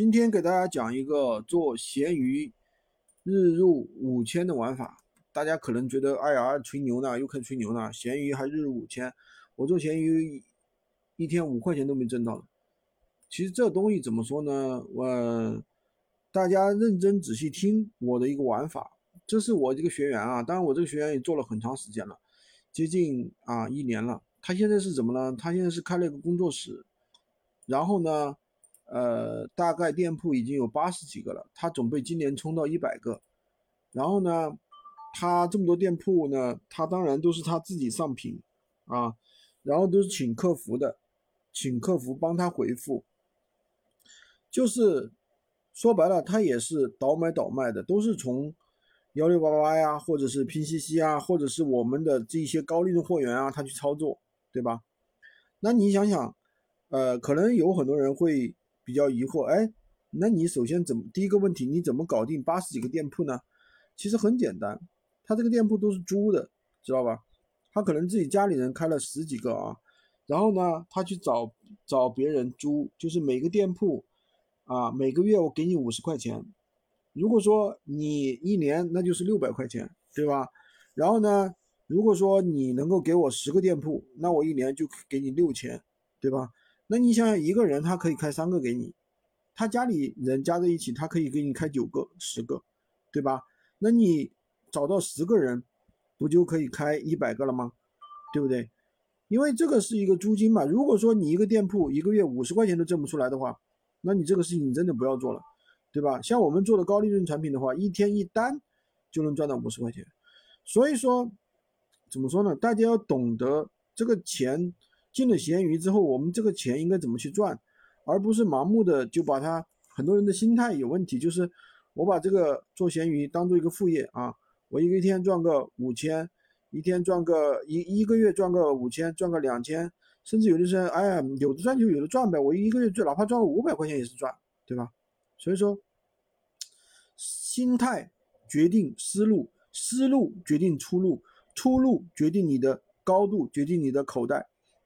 今天给大家讲一个做闲鱼日入五千的玩法。大家可能觉得，哎呀，吹牛呢，又开始吹牛呢。闲鱼还日入五千，我做闲鱼一天五块钱都没挣到呢。其实这东西怎么说呢？我大家认真仔细听我的一个玩法。这是我这个学员啊，当然我这个学员也做了很长时间了，接近啊一年了。他现在是怎么呢？他现在是开了一个工作室，然后呢？呃，大概店铺已经有八十几个了，他准备今年冲到一百个。然后呢，他这么多店铺呢，他当然都是他自己上品啊，然后都是请客服的，请客服帮他回复。就是说白了，他也是倒买倒卖的，都是从幺六八八呀，或者是拼夕夕啊，或者是我们的这一些高利润货源啊，他去操作，对吧？那你想想，呃，可能有很多人会。比较疑惑，哎，那你首先怎么第一个问题，你怎么搞定八十几个店铺呢？其实很简单，他这个店铺都是租的，知道吧？他可能自己家里人开了十几个啊，然后呢，他去找找别人租，就是每个店铺啊，每个月我给你五十块钱，如果说你一年那就是六百块钱，对吧？然后呢，如果说你能够给我十个店铺，那我一年就给你六千，对吧？那你想想，一个人他可以开三个给你，他家里人加在一起，他可以给你开九个、十个，对吧？那你找到十个人，不就可以开一百个了吗？对不对？因为这个是一个租金嘛。如果说你一个店铺一个月五十块钱都挣不出来的话，那你这个事情你真的不要做了，对吧？像我们做的高利润产品的话，一天一单就能赚到五十块钱。所以说，怎么说呢？大家要懂得这个钱。进了闲鱼之后，我们这个钱应该怎么去赚，而不是盲目的就把它。很多人的心态有问题，就是我把这个做闲鱼当做一个副业啊，我一个一天赚个五千，一天赚个一一个月赚个五千，赚个两千，甚至有的时候，哎呀，有的赚就有的赚呗，我一个月赚哪怕赚个五百块钱也是赚，对吧？所以说，心态决定思路，思路决定出路，出路决定你的高度，决定你的口袋。